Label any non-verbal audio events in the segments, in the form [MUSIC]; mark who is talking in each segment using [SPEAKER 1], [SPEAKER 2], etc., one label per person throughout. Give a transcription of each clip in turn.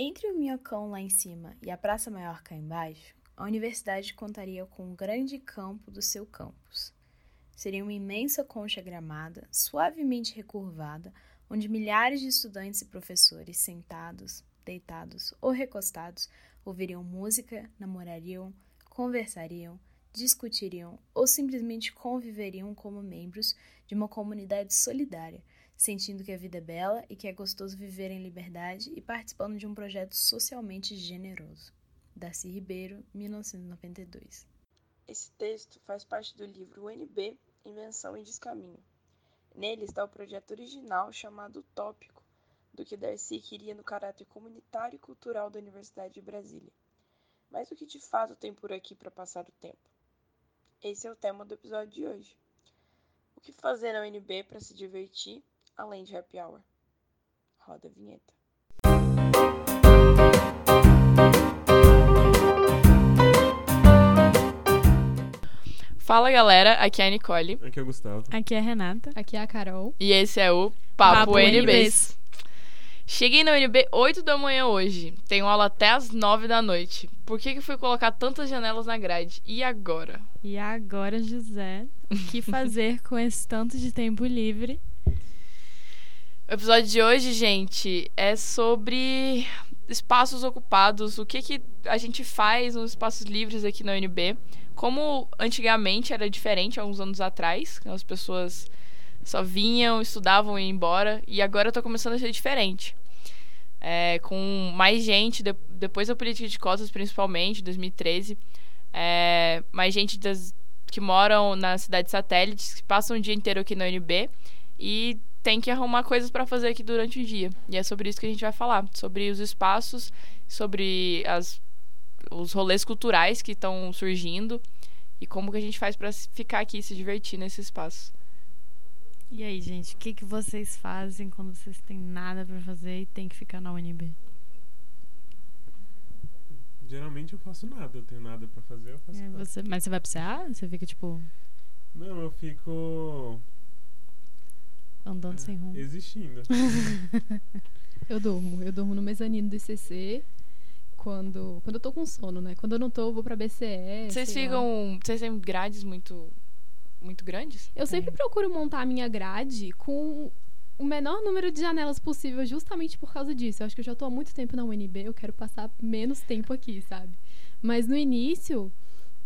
[SPEAKER 1] Entre o Minhocão lá em cima e a Praça Maior cá embaixo, a universidade contaria com um grande campo do seu campus. Seria uma imensa concha gramada, suavemente recurvada, onde milhares de estudantes e professores sentados, deitados ou recostados ouviriam música, namorariam, conversariam, discutiriam ou simplesmente conviveriam como membros de uma comunidade solidária sentindo que a vida é bela e que é gostoso viver em liberdade e participando de um projeto socialmente generoso. Darcy Ribeiro, 1992.
[SPEAKER 2] Esse texto faz parte do livro UNB Invenção e Descaminho. Nele está o projeto original chamado Utópico, do que Darcy queria no caráter comunitário e cultural da Universidade de Brasília. Mas o que de fato tem por aqui para passar o tempo? Esse é o tema do episódio de hoje. O que fazer na UNB para se divertir além de happy hour. Roda a vinheta.
[SPEAKER 3] Fala galera, aqui é a Nicole.
[SPEAKER 4] Aqui é o Gustavo.
[SPEAKER 5] Aqui é a Renata.
[SPEAKER 6] Aqui é a Carol.
[SPEAKER 3] E esse é o Papo,
[SPEAKER 5] Papo
[SPEAKER 3] NBs. Cheguei na UNB 8 da manhã hoje. Tenho aula até as 9 da noite. Por que, que fui colocar tantas janelas na grade? E agora?
[SPEAKER 5] E agora, José, o que [LAUGHS] fazer com esse tanto de tempo livre?
[SPEAKER 3] O episódio de hoje, gente, é sobre espaços ocupados, o que, que a gente faz nos espaços livres aqui na UNB. Como antigamente era diferente, há uns anos atrás, as pessoas só vinham, estudavam e iam embora, e agora está começando a ser diferente. É, com mais gente, de, depois da política de cotas, principalmente, 2013, é, mais gente das, que moram nas cidades satélites, que passam o dia inteiro aqui na UNB e tem que arrumar coisas para fazer aqui durante o dia. E é sobre isso que a gente vai falar, sobre os espaços, sobre as, os rolês culturais que estão surgindo e como que a gente faz para ficar aqui e se divertir nesse espaço.
[SPEAKER 5] E aí, gente, o que, que vocês fazem quando vocês têm nada para fazer e tem que ficar na UNB?
[SPEAKER 4] Geralmente eu faço nada, eu tenho nada pra fazer, eu faço
[SPEAKER 5] É,
[SPEAKER 4] nada.
[SPEAKER 5] você, mas você vai pro CA? Você fica, tipo,
[SPEAKER 4] Não, eu fico
[SPEAKER 5] andando
[SPEAKER 4] é,
[SPEAKER 5] sem rumo?
[SPEAKER 4] existindo. [LAUGHS]
[SPEAKER 6] Eu durmo. Eu durmo no mezanino do ICC quando, quando eu tô com sono, né? Quando eu não tô, eu vou pra BCE.
[SPEAKER 3] Vocês ficam. Vocês têm grades muito. muito grandes?
[SPEAKER 6] Eu sempre procuro montar a minha grade com o menor número de janelas possível, justamente por causa disso. Eu acho que eu já tô há muito tempo na UNB, eu quero passar menos tempo aqui, sabe? Mas no início,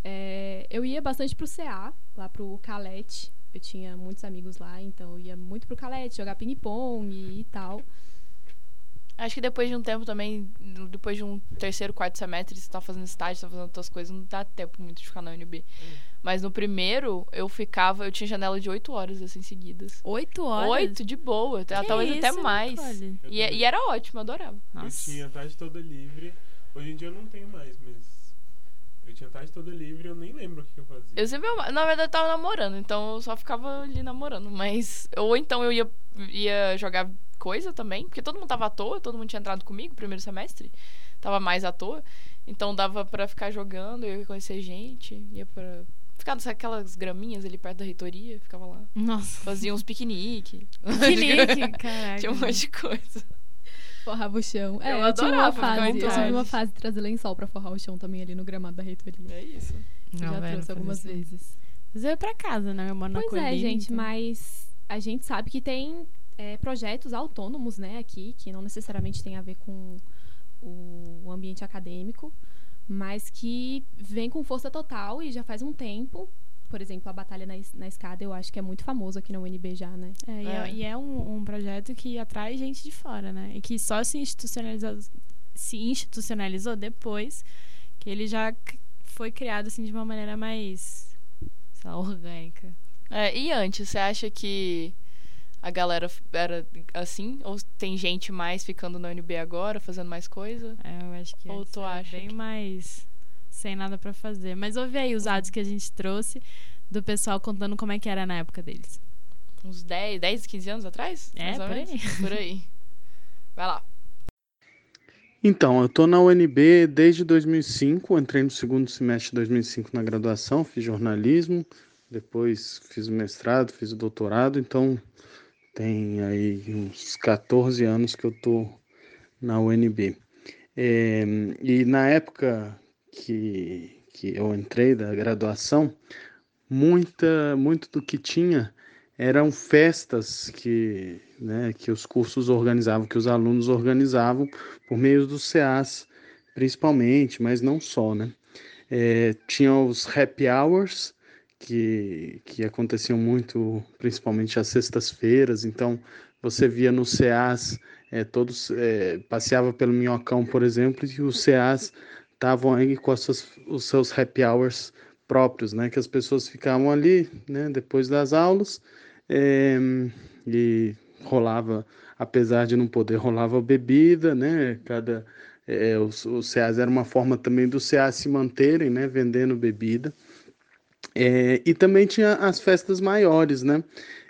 [SPEAKER 6] é, eu ia bastante pro CA, lá pro Calete. Eu tinha muitos amigos lá, então eu ia muito pro Calete, jogar ping-pong e, e tal.
[SPEAKER 3] Acho que depois de um tempo também, depois de um terceiro, quarto semestre, você tá fazendo estágio, tá fazendo outras coisas, não dá tempo muito de ficar na UNB. Mas no primeiro, eu ficava, eu tinha janela de oito horas, assim, seguidas.
[SPEAKER 5] Oito horas?
[SPEAKER 3] Oito, de boa.
[SPEAKER 5] Que
[SPEAKER 3] talvez até
[SPEAKER 5] isso,
[SPEAKER 3] mais.
[SPEAKER 5] Nicole?
[SPEAKER 4] Eu
[SPEAKER 3] E, e era ótimo, eu adorava.
[SPEAKER 5] Nossa.
[SPEAKER 4] Eu tinha a tarde toda livre. Hoje em dia eu não tenho mais, mas eu tinha a tarde toda livre eu nem lembro o que que eu fazia.
[SPEAKER 3] Eu sempre, na verdade, eu tava namorando, então eu só ficava ali namorando. Mas, ou então eu ia, ia jogar coisa também, porque todo mundo tava à toa, todo mundo tinha entrado comigo primeiro semestre, tava mais à toa. Então dava pra ficar jogando, eu ia conhecer gente, ia pra. Ficar naquelas graminhas ali perto da reitoria, ficava lá.
[SPEAKER 5] Nossa.
[SPEAKER 3] Fazia uns piquenique.
[SPEAKER 5] Piquenique, caraca. [LAUGHS]
[SPEAKER 3] Tinha um monte de coisa.
[SPEAKER 6] Forrava o chão. É,
[SPEAKER 3] Eu
[SPEAKER 6] eu, tive uma fase. Eu tive uma fase de trazer lençol pra forrar o chão também ali no gramado da reitoria.
[SPEAKER 3] É isso.
[SPEAKER 5] Não,
[SPEAKER 6] já
[SPEAKER 5] velho,
[SPEAKER 6] trouxe
[SPEAKER 5] não
[SPEAKER 6] algumas
[SPEAKER 5] não.
[SPEAKER 6] vezes.
[SPEAKER 5] Mas eu ia pra casa, né? Eu moro na
[SPEAKER 6] Pois
[SPEAKER 5] colina,
[SPEAKER 6] é, gente,
[SPEAKER 5] então-
[SPEAKER 6] mas a gente sabe que tem é, projetos autônomos, né, aqui, que não necessariamente tem a ver com o ambiente acadêmico, mas que vem com força total e já faz um tempo. Por exemplo, a Batalha na, na Escada, eu acho que é muito famoso aqui na UNB já, né?
[SPEAKER 5] É, e é,
[SPEAKER 3] É.
[SPEAKER 5] e é um, um projeto que atrai gente de fora, né? E que só se institucionalizou, se institucionalizou depois que ele já foi criado assim de uma maneira mais sei lá, orgânica.
[SPEAKER 3] É, e antes, você acha que a galera era assim? Ou tem gente mais ficando na UNB agora, fazendo mais coisa?
[SPEAKER 5] É, eu acho que
[SPEAKER 3] Ou tu acha
[SPEAKER 5] bem
[SPEAKER 3] que-
[SPEAKER 5] mais sem nada pra fazer. Mas ouve aí os áudios que a gente trouxe do pessoal contando como é que era na época deles.
[SPEAKER 3] Uns 10, 10, 15 anos atrás?
[SPEAKER 5] É,
[SPEAKER 3] Mais ou
[SPEAKER 5] por
[SPEAKER 3] menos?
[SPEAKER 5] aí.
[SPEAKER 3] Por aí. Vai lá.
[SPEAKER 7] Então, eu tô na UNB desde 2005, entrei no segundo semestre de 2005 na graduação, fiz jornalismo, depois fiz o mestrado, fiz o doutorado, então tem aí uns 14 anos que eu tô na UNB. É, e na época que, que eu entrei da graduação, muita, muito do que tinha eram festas que, né, que os cursos organizavam, que os alunos organizavam por meio dos CAs, principalmente, mas não só, né? É, tinha os happy hours, que, que aconteciam muito, principalmente às sextas-feiras, então você via nos CAs, é, todos é, passeava pelo Minhocão, por exemplo, e os CAs estavam aí com suas, os seus happy hours próprios, né? Que as pessoas ficavam ali, né? Depois das aulas é, e rolava, apesar de não poder, rolava bebida, né? Cada é, os, os era uma forma também dos CAs se manterem, né? Vendendo bebida. É, e também tinha as festas maiores, né?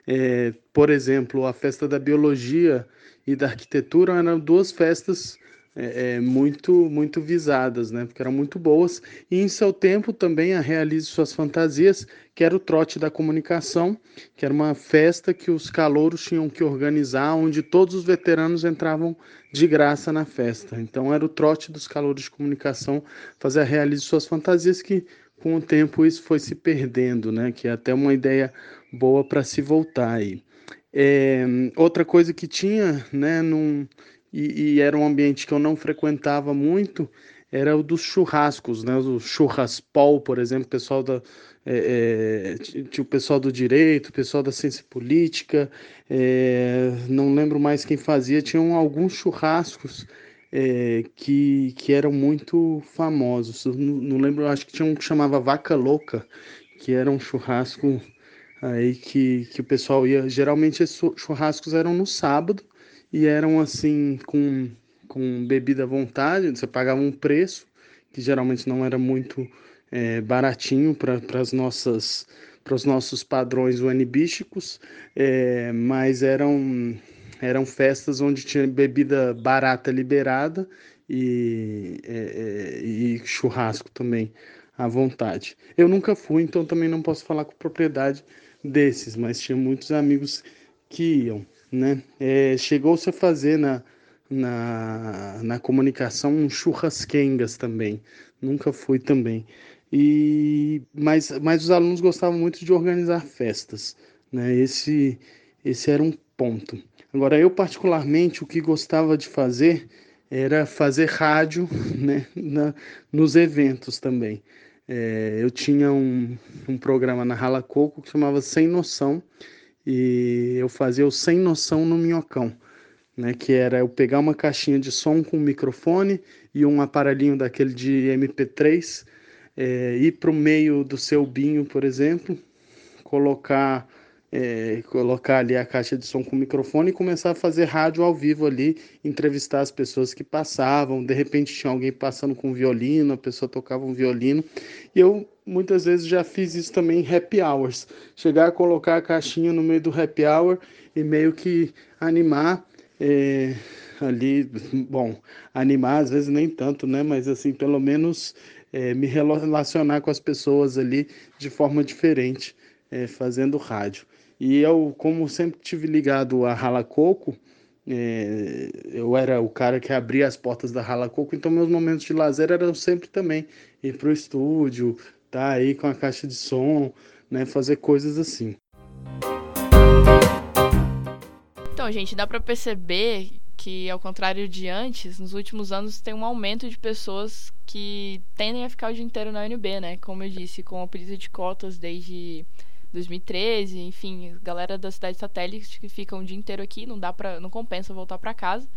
[SPEAKER 7] É, por exemplo, a festa da biologia e da arquitetura eram duas festas é, é, muito muito visadas, né? Porque eram muito boas. E em seu tempo também a Realize Suas Fantasias, que era o trote da comunicação, que era uma festa que os calouros tinham que organizar, onde todos os veteranos entravam de graça na festa. Então era o trote dos calouros de comunicação fazer a Realize Suas Fantasias, que com o tempo isso foi se perdendo, né? Que é até uma ideia boa para se voltar aí. É, outra coisa que tinha, né, num, e, e, era um ambiente que eu não frequentava muito, era o dos churrascos, né? O churraspol, por exemplo, pessoal da é, é, tinha o pessoal do direito, o pessoal da ciência política, é, não lembro mais quem fazia, tinham alguns churrascos é, que, que eram muito famosos. Não, não, lembro, acho que tinha um que chamava Vaca Louca, que era um churrasco aí que, que o pessoal ia. Geralmente esses churrascos eram no sábado e eram assim com, com bebida à vontade, você pagava um preço que geralmente não era muito é, baratinho para as nossas para os nossos padrões UNBísticos, é, mas eram eram festas onde tinha bebida barata liberada e, é, é, e churrasco também à vontade. Eu nunca fui, então também não posso falar com propriedade desses, mas tinha muitos amigos que iam né? É, Chegou-se a fazer na, na, na comunicação um churrasquengas também. Nunca fui também. E, mas, mas os alunos gostavam muito de organizar festas. Né? Esse, esse era um ponto. Agora, eu particularmente, o que gostava de fazer era fazer rádio [LAUGHS] né? Na, nos eventos também. É, eu tinha um, um programa na Rala Coco que chamava Sem Noção, e eu fazia o sem noção no minhocão, né? Que era eu pegar uma caixinha de som com um microfone e um aparelhinho daquele de MP3, é, ir para o meio do seu binho, por exemplo, colocar é, colocar ali a caixa de som com o microfone e começar a fazer rádio ao vivo ali, entrevistar as pessoas que passavam. De repente tinha alguém passando com violino, a pessoa tocava um violino. E eu muitas vezes já fiz isso também em happy hours. Chegar a colocar a caixinha no meio do happy hour e meio que animar. É, ali, bom, animar às vezes nem tanto, né? Mas assim, pelo menos é, me relacionar com as pessoas ali de forma diferente, é, fazendo rádio. E eu, como sempre tive ligado a Rala Coco, é, eu era o cara que abria as portas da Rala Coco, então meus momentos de lazer eram sempre também ir pro estúdio, tá aí com a caixa de som, né, fazer coisas assim.
[SPEAKER 3] Então, gente, dá para perceber que ao contrário de antes, nos últimos anos tem um aumento de pessoas que tendem a ficar o dia inteiro na UNB, né? Como eu disse, com a política de cotas desde 2013, enfim, galera da cidade satélite que ficam o dia inteiro aqui, não dá para, não compensa voltar para casa.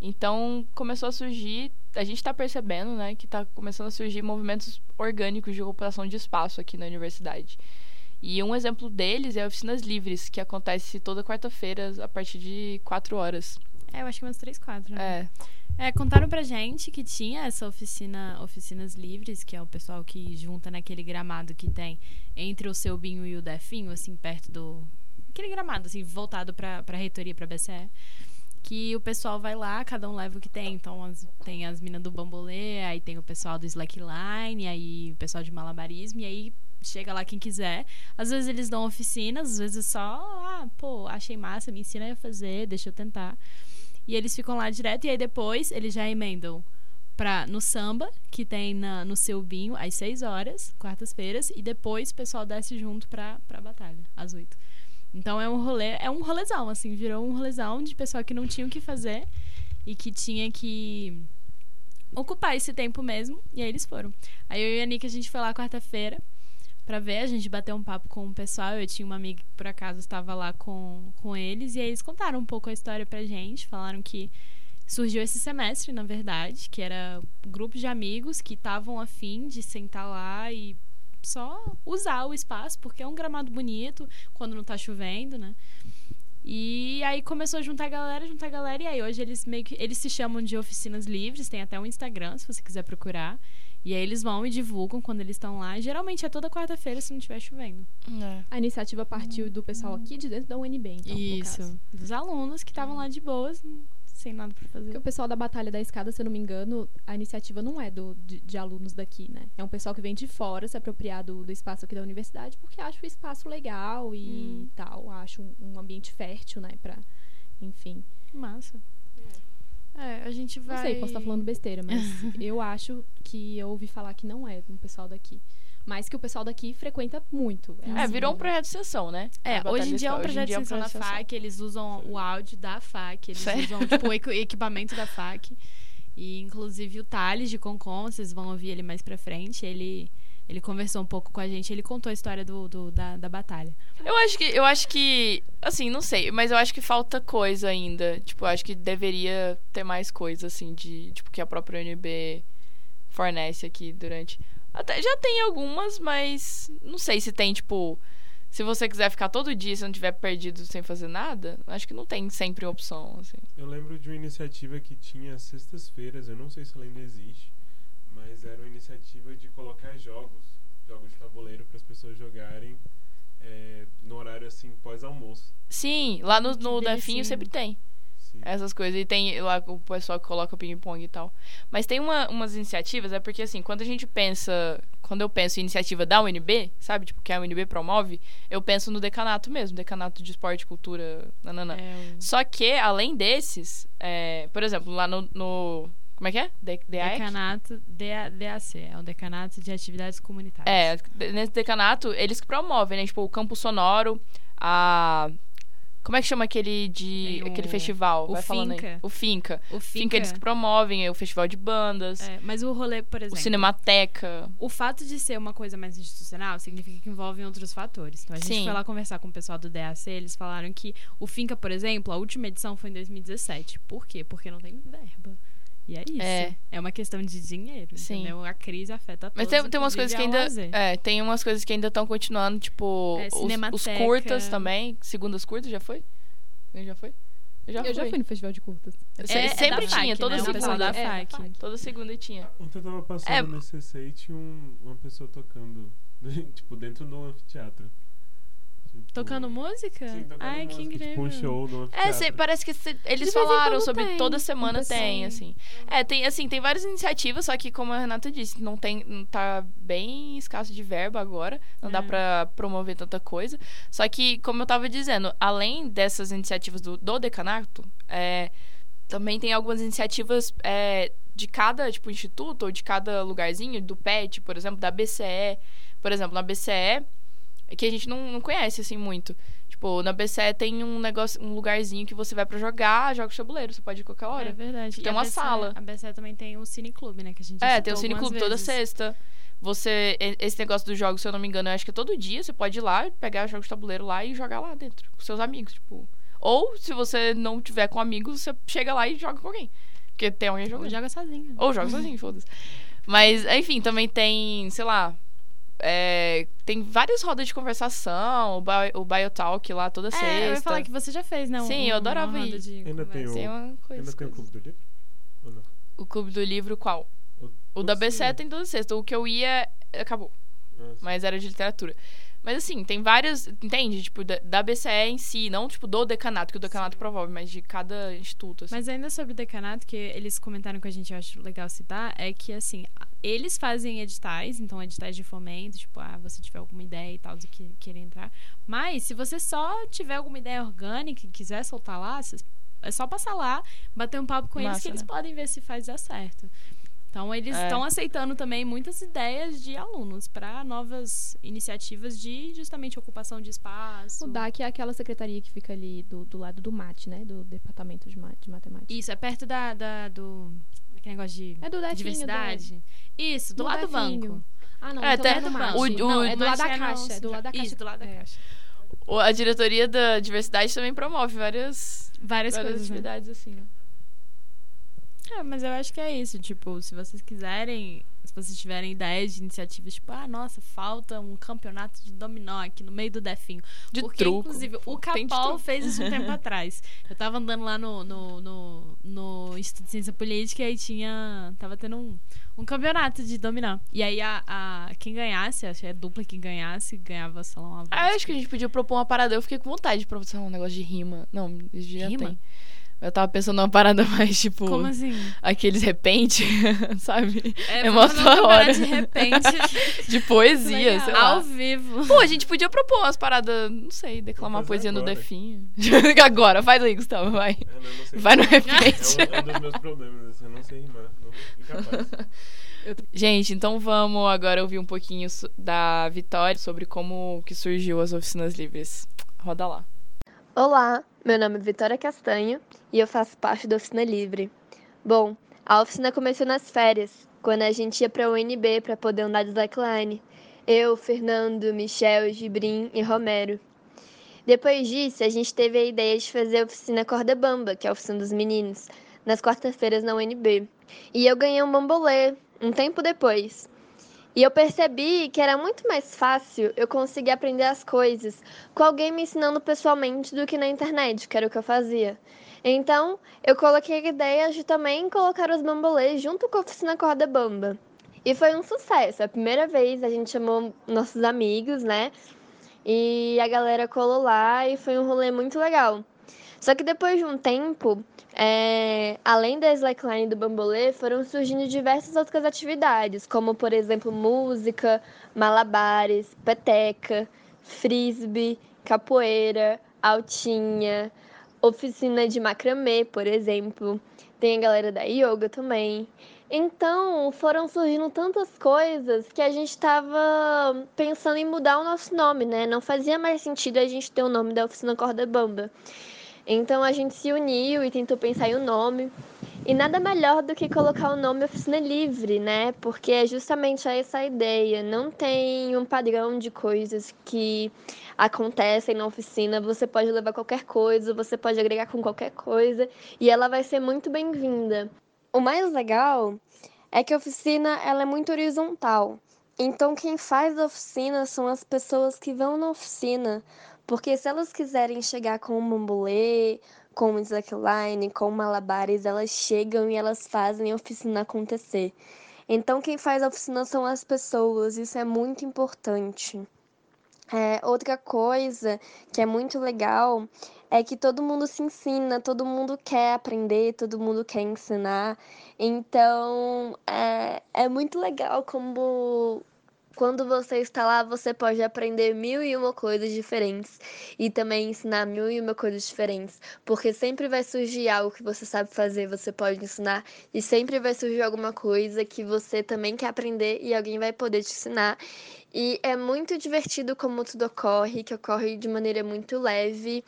[SPEAKER 3] Então começou a surgir, a gente está percebendo, né, que está começando a surgir movimentos orgânicos de ocupação de espaço aqui na universidade. E um exemplo deles é Oficinas Livres, que acontece toda quarta-feira a partir de 4 horas.
[SPEAKER 5] É, eu acho que umas 3, 4,
[SPEAKER 3] né? É.
[SPEAKER 5] É, contaram pra gente que tinha essa oficina, oficinas livres, que é o pessoal que junta naquele gramado que tem entre o seu binho e o definho, assim, perto do. Aquele gramado, assim, voltado pra, pra reitoria, pra BCE. Que o pessoal vai lá, cada um leva o que tem. Então, as, tem as minas do bambolê, aí tem o pessoal do slackline, aí o pessoal de malabarismo, e aí chega lá quem quiser. Às vezes eles dão oficinas, às vezes só, ah, pô, achei massa, me ensina a fazer, deixa eu tentar. E eles ficam lá direto e aí depois eles já emendam pra, no samba, que tem na, no Selbinho, às 6 horas, quartas-feiras, e depois o pessoal desce junto pra, pra batalha, às 8. Então é um rolê, é um rolezão, assim, virou um rolezão de pessoal que não tinha o que fazer e que tinha que ocupar esse tempo mesmo, e aí eles foram. Aí eu e a Nick, a gente foi lá quarta-feira pra ver, a gente bateu um papo com o pessoal, eu tinha uma amiga que por acaso estava lá com, com eles, e aí eles contaram um pouco a história pra gente, falaram que surgiu esse semestre, na verdade, que era grupos de amigos que estavam afim de sentar lá e só usar o espaço, porque é um gramado bonito quando não tá chovendo, né? E aí começou a juntar a galera, juntar a galera, e aí hoje eles meio que. Eles se chamam de oficinas livres, tem até um Instagram, se você quiser procurar. E aí eles vão e divulgam quando eles estão lá. Geralmente é toda quarta-feira se não estiver chovendo.
[SPEAKER 3] É.
[SPEAKER 6] A iniciativa partiu do pessoal aqui de dentro da UNB, então. no
[SPEAKER 5] Isso.
[SPEAKER 6] caso.
[SPEAKER 5] Dos alunos que estavam lá de boas, sem nada pra fazer.
[SPEAKER 6] Porque o pessoal da Batalha da Escada, se eu não me engano, a iniciativa não é do, de, de alunos daqui, né? É um pessoal que vem de fora se apropriar do, do espaço aqui da universidade porque acha o espaço legal e
[SPEAKER 5] Hum.
[SPEAKER 6] tal. Acha um, um ambiente fértil, né? Pra, enfim.
[SPEAKER 5] Massa. É, a gente vai.
[SPEAKER 6] Não sei, posso estar falando besteira, mas [LAUGHS] eu acho que eu ouvi falar que não é do pessoal daqui. Mas que o pessoal daqui frequenta muito.
[SPEAKER 3] É,
[SPEAKER 6] assim,
[SPEAKER 3] virou um projeto de extensão, né?
[SPEAKER 5] É, hoje em dia é um.
[SPEAKER 3] Hoje
[SPEAKER 5] projeto de
[SPEAKER 3] é
[SPEAKER 5] extensão da. FAC, eles usam o áudio da FAC, eles
[SPEAKER 3] Sério?
[SPEAKER 5] usam tipo, o equi- [LAUGHS] equipamento da FAC. E inclusive o Thales de Concon, vocês vão ouvir ele mais pra frente, ele, ele conversou um pouco com a gente, ele contou a história do, do- da, da batalha.
[SPEAKER 3] Eu acho que, eu acho que, assim, não sei, mas eu acho que falta coisa ainda. Tipo, eu acho que deveria ter mais coisa, assim, de, tipo, que a própria UNB fornece aqui durante. Até já tem algumas, mas não sei se tem, tipo, se você quiser ficar todo dia, se não tiver perdido sem fazer nada, acho que não tem sempre opção, assim.
[SPEAKER 4] Eu lembro de uma iniciativa que tinha sextas-feiras, eu não sei se ela ainda existe, mas era uma iniciativa de colocar jogos, jogos de tabuleiro para as pessoas jogarem é, no horário assim pós-almoço.
[SPEAKER 3] Sim, lá no, no. Definho sempre tem. Essas coisas. E tem lá o pessoal que coloca ping-pong e tal. Mas tem uma- umas iniciativas, é porque assim, quando a gente pensa. Quando eu penso em iniciativa da UNB, sabe? Tipo, que a UNB promove, eu penso no decanato mesmo, decanato de esporte, cultura, nananã.
[SPEAKER 5] É, o
[SPEAKER 3] Só que, além desses, é, por exemplo, lá no. no- como é que é? De, DAEC?
[SPEAKER 5] decanato DA, DAC, é o decanato de atividades comunitárias.
[SPEAKER 3] É, nesse decanato, eles que promovem, né? Tipo, o Campo Sonoro, a. Como é que chama aquele de.
[SPEAKER 5] Tem o-
[SPEAKER 3] aquele festival?
[SPEAKER 5] o
[SPEAKER 3] Vai.
[SPEAKER 5] Finca.
[SPEAKER 3] O Finca.
[SPEAKER 5] O
[SPEAKER 3] Finca,
[SPEAKER 5] Finca,
[SPEAKER 3] eles que promovem, é o festival de bandas,
[SPEAKER 5] é, mas o rolê, por
[SPEAKER 3] o
[SPEAKER 5] exemplo,
[SPEAKER 3] Cinemateca.
[SPEAKER 5] O fato de ser uma coisa mais institucional significa que envolve outros fatores. Então a gente
[SPEAKER 3] Sim.
[SPEAKER 5] foi lá conversar com o pessoal do DAC, eles falaram que o Finca, por exemplo, a última edição foi em 2017. Por quê? Porque não tem verba. E é isso.
[SPEAKER 3] É.
[SPEAKER 5] É, uma questão de dinheiro,
[SPEAKER 3] Sim.
[SPEAKER 5] entendeu? A crise afeta todos.
[SPEAKER 3] Mas tem, tem umas coisas que ainda. É, tem umas coisas que ainda estão continuando, tipo.
[SPEAKER 5] É,
[SPEAKER 3] os- os, curtas também. Segundas curtas, já foi? Já foi? Eu já
[SPEAKER 6] Eu já
[SPEAKER 3] fui.
[SPEAKER 6] fui no festival de curtas.
[SPEAKER 5] É- é
[SPEAKER 3] sempre tinha,
[SPEAKER 5] FAC,
[SPEAKER 3] toda
[SPEAKER 5] né? O
[SPEAKER 3] segunda.
[SPEAKER 5] da
[SPEAKER 6] É,
[SPEAKER 5] FAC.
[SPEAKER 3] Toda segunda tinha.
[SPEAKER 4] Ontem eu tava passando
[SPEAKER 3] É.
[SPEAKER 4] no CC e tinha um- uma pessoa tocando, [LAUGHS] tipo, dentro do anfiteatro. Tipo,
[SPEAKER 5] Tocando música?
[SPEAKER 4] Sim, tocando
[SPEAKER 5] Ai, que
[SPEAKER 4] música,
[SPEAKER 5] incrível.
[SPEAKER 4] Tipo um show no
[SPEAKER 3] É, parece que cê- eles
[SPEAKER 6] De
[SPEAKER 3] falaram sobre
[SPEAKER 6] tem,
[SPEAKER 3] toda semana tem,
[SPEAKER 6] pessoal.
[SPEAKER 3] assim. É, tem assim, tem várias iniciativas, só que como a Renata disse, não tem, não tá bem escasso de verba agora, não dá
[SPEAKER 5] É.
[SPEAKER 3] pra promover tanta coisa. Só que, como eu tava dizendo, além dessas iniciativas do, do decanato, é, também tem algumas iniciativas é, de cada, tipo, instituto ou de cada lugarzinho, do PET, por exemplo, da BCE. Por exemplo, na BCE, que a gente não, não conhece, assim, muito. Tipo, na BCE tem um negócio, um lugarzinho que você vai pra jogar jogos de tabuleiro. Você pode ir qualquer hora.
[SPEAKER 5] É verdade.
[SPEAKER 3] Tem
[SPEAKER 5] E
[SPEAKER 3] uma
[SPEAKER 5] BCE
[SPEAKER 3] sala.
[SPEAKER 5] A BCE também tem o Cineclube, né? Que a gente
[SPEAKER 3] É, tem o Cine
[SPEAKER 5] algumas
[SPEAKER 3] Clube toda sexta. Você. Esse negócio dos jogos, se eu não me engano, eu acho que é todo dia. Você pode ir lá, pegar jogos de tabuleiro lá e jogar lá dentro, com seus amigos, tipo. Ou, se você não tiver com amigos, você chega lá e joga com alguém. Porque tem alguém
[SPEAKER 5] Ou
[SPEAKER 3] jogando.
[SPEAKER 5] joga sozinho.
[SPEAKER 3] Ou joga sozinho, foda-se. Mas, enfim, também tem, sei lá. É, tem várias rodas de conversação, o, Bio, o Biotalk lá toda sexta.
[SPEAKER 5] É, eu ia falar que você já fez, né? um-
[SPEAKER 3] Sim, eu adorava ir.
[SPEAKER 5] de
[SPEAKER 4] Ainda tem
[SPEAKER 5] conversa.
[SPEAKER 4] o-
[SPEAKER 3] Tem uma coisa.
[SPEAKER 4] Ainda tem o. Clube do Livro? Ou não?
[SPEAKER 3] O clube do livro qual? O da
[SPEAKER 4] Sim.
[SPEAKER 3] BCE tem toda sexta. O que eu ia, acabou.
[SPEAKER 4] Ah.
[SPEAKER 3] Mas era de literatura. Mas assim, tem várias. Entende? Tipo, da, da BCE em si, não tipo do decanato, que o decanato promove, mas de cada instituto. Assim.
[SPEAKER 5] Mas ainda sobre o decanato, que eles comentaram com a gente, eu acho legal citar, é que, assim, eles fazem editais, então editais de fomento, tipo, ah, você tiver alguma ideia e tal, do que querer entrar. Mas, se você só tiver alguma ideia orgânica e quiser soltar lá, é só passar lá, bater um papo com eles,
[SPEAKER 3] Massa,
[SPEAKER 5] que eles
[SPEAKER 3] né?
[SPEAKER 5] podem ver se faz dar certo. Então eles
[SPEAKER 3] É.
[SPEAKER 5] estão aceitando também muitas ideias de alunos para novas iniciativas de justamente ocupação de espaço.
[SPEAKER 6] O DAC é aquela secretaria que fica ali do, do lado do MAT, né? Do Departamento de, de Matemática.
[SPEAKER 5] Isso, é perto da, da- do daquele negócio de
[SPEAKER 6] É do Definho,
[SPEAKER 5] diversidade. Isso, do,
[SPEAKER 6] do
[SPEAKER 5] lado do
[SPEAKER 6] Definho.
[SPEAKER 5] banco.
[SPEAKER 6] Ah, não,
[SPEAKER 3] É,
[SPEAKER 6] então
[SPEAKER 3] até
[SPEAKER 6] não é do
[SPEAKER 3] do banco. O-
[SPEAKER 6] não,
[SPEAKER 3] o-
[SPEAKER 6] é do lado da
[SPEAKER 5] é
[SPEAKER 6] caixa. É do lado da caixa.
[SPEAKER 5] Isso, do lado da
[SPEAKER 6] É.
[SPEAKER 5] caixa.
[SPEAKER 3] O- A diretoria da diversidade também promove várias,
[SPEAKER 5] Várias,
[SPEAKER 3] várias
[SPEAKER 5] coisas, né?
[SPEAKER 3] atividades assim, né?
[SPEAKER 5] É, mas eu acho que é isso. Tipo, se vocês quiserem, se vocês tiverem ideias de iniciativas, tipo, ah, nossa, falta um campeonato de dominó aqui no meio do Definho.
[SPEAKER 3] De
[SPEAKER 5] Porque,
[SPEAKER 3] truco.
[SPEAKER 5] inclusive, o Capol fez isso um [LAUGHS] tempo atrás. Eu tava andando lá no, no, no, no Instituto de Ciência Política e tinha. Tava tendo um, um campeonato de dominó. E aí a, a quem ganhasse, acho que é a dupla que ganhasse, ganhava, sei lá, uma
[SPEAKER 3] Ah, eu acho que a gente podia propor uma parada. Eu fiquei com vontade de propor um negócio de rima. Não, já
[SPEAKER 5] Rima?
[SPEAKER 3] tem. Eu tava pensando numa parada [LAUGHS] mais, tipo,
[SPEAKER 5] Como assim?
[SPEAKER 3] aqueles repente, [LAUGHS] sabe?
[SPEAKER 5] É,
[SPEAKER 3] É
[SPEAKER 5] um campeonato
[SPEAKER 3] hora.
[SPEAKER 5] de repente. [LAUGHS]
[SPEAKER 3] De poesia, sei lá.
[SPEAKER 5] ao vivo.
[SPEAKER 3] Pô, a gente podia propor umas paradas, não sei, declamar poesia
[SPEAKER 4] fazer
[SPEAKER 3] no
[SPEAKER 4] agora.
[SPEAKER 3] Definho. agora, faz aí, Gustavo, vai.
[SPEAKER 4] É, não, não sei.
[SPEAKER 3] Vai no
[SPEAKER 4] É
[SPEAKER 3] repente.
[SPEAKER 4] um, é um dos meus problemas, assim, eu não sei rimar. Não, incapaz.
[SPEAKER 3] Gente, então vamos agora ouvir um pouquinho da Vitória sobre como que surgiu as oficinas livres. Roda lá.
[SPEAKER 8] Olá, meu nome é Vitória Castanho e eu faço parte da Oficina Livre. Bom, a oficina começou nas férias, quando a gente ia para a UNB para poder andar de slackline. Eu, Fernando, Michel, Gibrim e Romero. Depois disso, a gente teve a ideia de fazer a oficina Corda Bamba, que é a oficina dos meninos, nas quartas-feiras na UNB. E eu ganhei um bambolê um tempo depois. E eu percebi que era muito mais fácil eu conseguir aprender as coisas com alguém me ensinando pessoalmente do que na internet, que era o que eu fazia. Então, eu coloquei a ideia de também colocar os bambolês junto com a oficina Corda Bamba. E foi um sucesso. A primeira vez a gente chamou nossos amigos, né? E a galera colou lá e foi um rolê muito legal. Só que depois de um tempo, é, além da slackline do bambolê, foram surgindo diversas outras atividades, como por exemplo música, malabares, peteca, frisbee, capoeira, altinha, oficina de macramê, por exemplo. Tem a galera da yoga também. Então, foram surgindo tantas coisas que a gente estava pensando em mudar o nosso nome, né? Não fazia mais sentido a gente ter o nome da oficina Corda Bamba. Então a gente se uniu e tentou pensar em um nome. E nada melhor do que colocar o nome Oficina Livre, né? Porque é justamente essa ideia. Não tem um padrão de coisas que acontecem na oficina. Você pode levar qualquer coisa, você pode agregar com qualquer coisa e ela vai ser muito bem-vinda. O mais legal é que a oficina ela é muito horizontal. Então quem faz a oficina são as pessoas que vão na oficina. Porque se elas quiserem chegar com um bambolê, com um slackline, com malabares, elas chegam e elas fazem a oficina acontecer. Então, quem faz a oficina são as pessoas, isso é muito importante. É, outra coisa que é muito legal é que todo mundo se ensina, todo mundo quer aprender, todo mundo quer ensinar. Então, é, é muito legal como quando você está lá, você pode aprender mil e uma coisas diferentes e também ensinar mil e uma coisas diferentes, porque sempre vai surgir algo que você sabe fazer, você pode ensinar, e sempre vai surgir alguma coisa que você também quer aprender e alguém vai poder te ensinar. E é muito divertido como tudo ocorre, que ocorre de maneira muito leve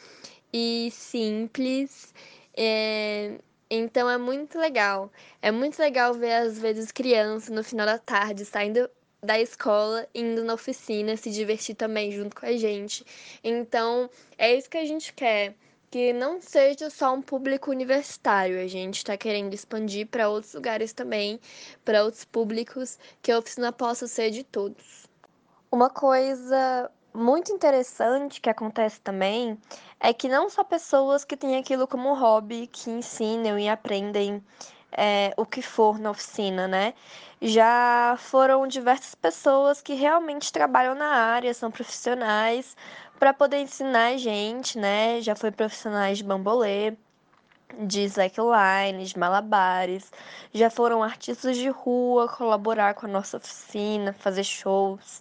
[SPEAKER 8] e simples. É, Então é muito legal. É muito legal ver, às vezes, crianças no final da tarde saindo da escola, indo na oficina, se divertir também junto com a gente. Então, é isso que a gente quer. Que não seja só um público universitário, a gente está querendo expandir para outros lugares também, para outros públicos, que a oficina possa ser de todos. Uma coisa muito interessante que acontece também é que não só pessoas que têm aquilo como hobby, que ensinam e aprendem é, o que for na oficina, né? Já foram diversas pessoas que realmente trabalham na área, são profissionais, para poder ensinar a gente, né? Já foi profissionais de bambolê, de slackline, de malabares, já foram artistas de rua colaborar com a nossa oficina, fazer shows.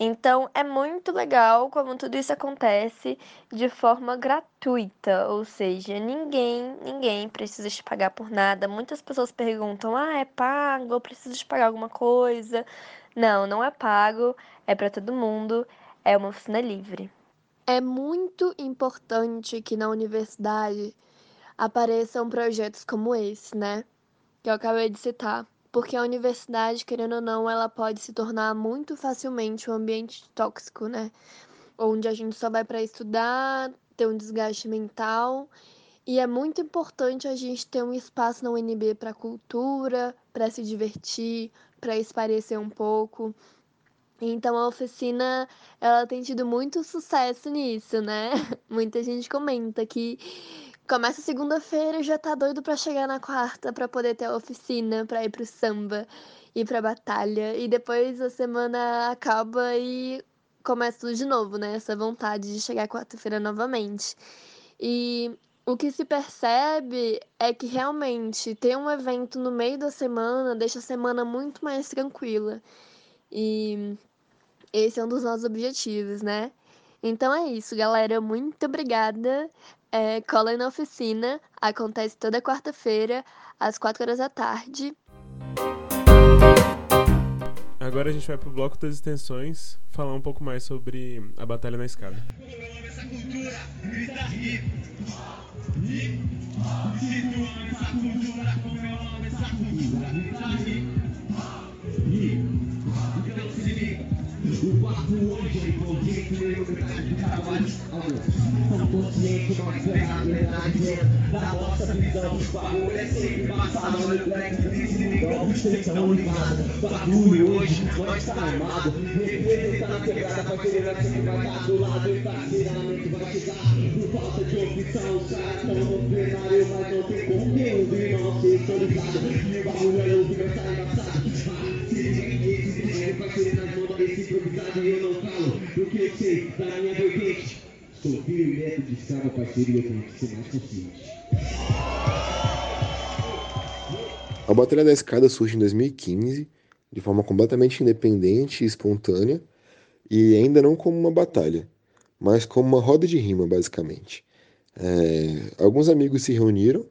[SPEAKER 8] Então é muito legal como tudo isso acontece de forma gratuita, ou seja, ninguém, ninguém precisa te pagar por nada. Muitas pessoas perguntam: "Ah, é pago? Eu preciso te pagar alguma coisa?" Não, não é pago, é para todo mundo, é uma oficina livre. É muito importante que na universidade apareçam projetos como esse, né? Que eu acabei de citar. Porque a universidade, querendo ou não, ela pode se tornar muito facilmente um ambiente tóxico, né? Onde a gente só vai para estudar, ter um desgaste mental. E é muito importante a gente ter um espaço na UNB para cultura, para se divertir, para esparecer um pouco. Então a oficina, ela tem tido muito sucesso nisso, né? [LAUGHS] Muita gente comenta que começa segunda-feira e já tá doido para chegar na quarta para poder ter a oficina, para ir pro samba, ir pra batalha e depois a semana acaba e começa tudo de novo, né? Essa vontade de chegar quarta-feira novamente. E o que se percebe é que realmente ter um evento no meio da semana deixa a semana muito mais tranquila. E esse é um dos nossos objetivos, né? Então é isso, galera. Muito obrigada. É, cola na oficina. Acontece toda quarta-feira, às 4 horas da tarde.
[SPEAKER 4] Agora a gente vai pro bloco das extensões falar um pouco mais sobre a batalha na escada.
[SPEAKER 9] O papo hoje é no lugar de trabalho São conscientes, nós verdade Da nossa visão, bagulho é sempre passado Olha o black, desse negão, vocês estão ligados Bagulho hoje, nós tá armado tá na pegada, vai querer sempre vai estar do lado E parceiramente vai chegar Por falta de opção, os caras tão no plenário Mas não tem conteúdo, irmão, vocês estão ligados E o bagulho é louco, vai estar embaçado e eu não falo porque eu sei da minha vertente. Sou filho e neto de parceria, tenho que ser mais consciente.
[SPEAKER 10] A Batalha da Escada surge em 2015, de forma completamente independente e espontânea, e ainda não como uma batalha, mas como uma roda de rima, basicamente. É, alguns amigos se reuniram,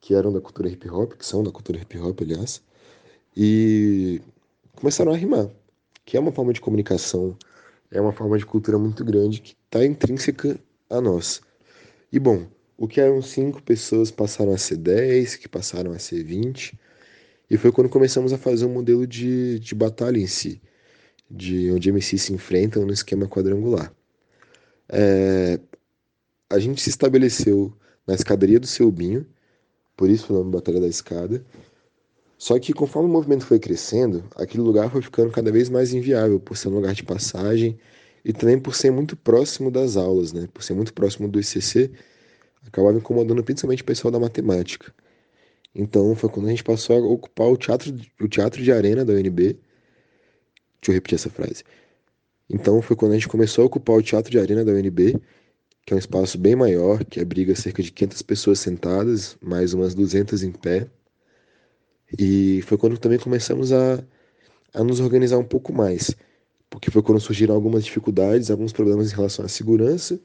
[SPEAKER 10] que eram da cultura hip hop, que são da cultura hip hop, aliás, e começaram a rimar que é uma forma de comunicação, é uma forma de cultura muito grande que está intrínseca a nós. E bom, o que eram cinco pessoas passaram a ser dez, que passaram a ser vinte, e foi quando começamos a fazer um modelo de, de batalha em si, de onde MCs se enfrentam no esquema quadrangular. É, a gente se estabeleceu na escadaria do Selbinho, por isso o nome Batalha da Escada, só que conforme o movimento foi crescendo, aquele lugar foi ficando cada vez mais inviável por ser um lugar de passagem e também por ser muito próximo das aulas, né? Por ser muito próximo do ICC, acabava incomodando principalmente o pessoal da matemática. Então foi quando a gente passou a ocupar o teatro, o teatro de arena da UNB. Deixa eu repetir essa frase. Então foi quando a gente começou a ocupar o teatro de arena da UNB, que é um espaço bem maior, que abriga cerca de 500 pessoas sentadas, mais umas 200 em pé. E foi quando também começamos a, a nos organizar um pouco mais, porque foi quando surgiram algumas dificuldades, alguns problemas em relação à segurança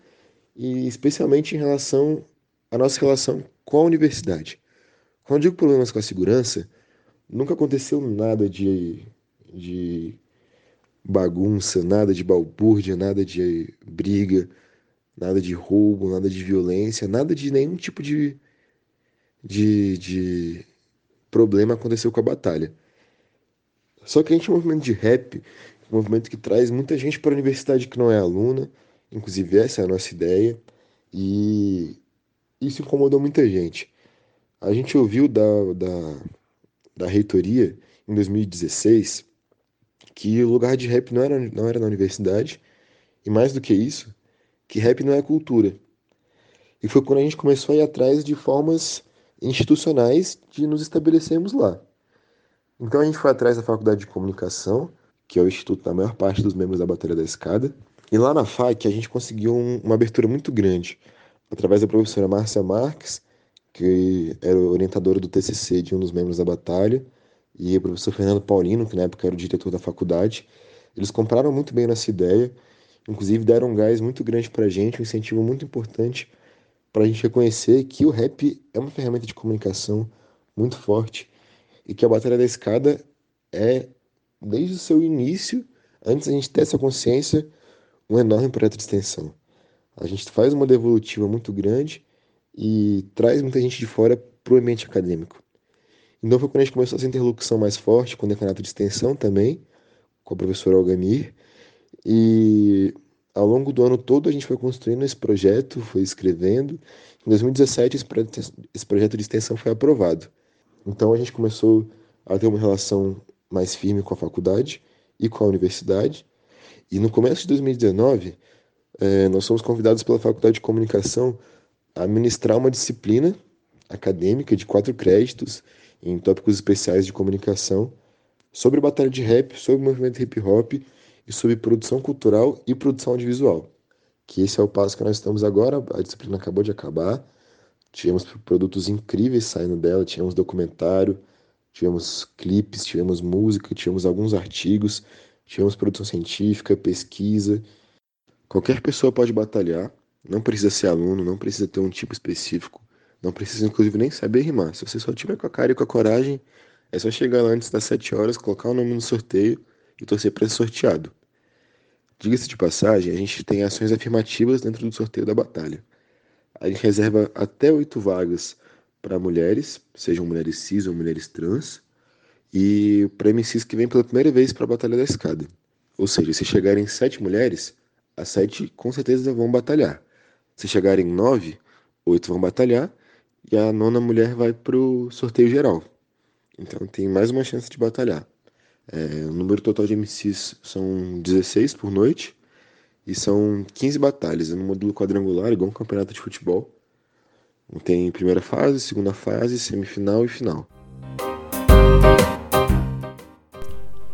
[SPEAKER 10] e especialmente em relação à nossa relação com a universidade. Quando eu digo problemas com a segurança, nunca aconteceu nada de, de bagunça, nada de balbúrdia, nada de briga, nada de roubo, nada de violência, nada de nenhum tipo de, de, de problema aconteceu com a batalha. Só que a gente é um movimento de rap, um movimento que traz muita gente para a universidade que não é aluna, inclusive essa é a nossa ideia, e isso incomodou muita gente. A gente ouviu da, da, da reitoria em 2016 que o lugar de rap não era, não era na universidade, e mais do que isso, que rap não é cultura. E foi quando a gente começou a ir atrás de formas institucionais de nos estabelecermos lá. Então a gente foi atrás da Faculdade de Comunicação, que é o instituto da maior parte dos membros da Batalha da Escada, e lá na FAC a gente conseguiu um, uma abertura muito grande, através da professora Márcia Marques, que era orientadora do TCC de um dos membros da Batalha, e o professor Fernando Paulino, que na época era o diretor da faculdade, Eles compraram muito bem nossa ideia, inclusive deram um gás muito grande pra gente, um incentivo muito importante para a gente reconhecer que o rap é uma ferramenta de comunicação muito forte e que a Batalha da Escada é, desde o seu início, antes da gente ter essa consciência, um enorme projeto de extensão. A gente faz uma devolutiva muito grande e traz muita gente de fora para o ambiente acadêmico. Então foi quando a gente começou essa interlocução mais forte com o decanato de extensão também, com a professora Algamir, e ao longo do ano todo a gente foi construindo esse projeto, foi escrevendo. Em 2017 esse, projeto, de extensão foi aprovado. Então a gente começou a ter uma relação mais firme com a faculdade e com a universidade. E no começo de 2019 eh, nós fomos convidados pela Faculdade de Comunicação a ministrar uma disciplina acadêmica de quatro créditos em tópicos especiais de comunicação sobre batalha de rap, sobre o movimento hip hop e sobre produção cultural e produção audiovisual. Que esse é o passo que nós estamos agora, a disciplina acabou de acabar. Tivemos produtos incríveis saindo dela, tivemos documentário, tivemos clipes, tivemos música, tivemos alguns artigos, tivemos produção científica, pesquisa. Qualquer pessoa pode batalhar, não precisa ser aluno, não precisa ter um tipo específico, não precisa inclusive nem saber rimar. Se você só tiver com a cara e com a coragem, é só chegar lá antes das 7 horas, colocar o nome no sorteio e torcer para ser sorteado. Diga-se de passagem, a gente tem ações afirmativas dentro do sorteio da batalha. A gente reserva até oito vagas para mulheres, sejam mulheres cis ou mulheres trans, e para MCs que vêm pela primeira vez para a Batalha da Escada. Ou seja, se chegarem sete mulheres, as sete com certeza vão batalhar. Se chegarem nove, oito vão batalhar, e a nona mulher vai para o sorteio geral. Então tem mais uma chance de batalhar. É, o número total de MCs são 16 por noite e são 15 batalhas, no módulo quadrangular, igual um campeonato de futebol. Tem primeira fase, segunda fase, semifinal e final.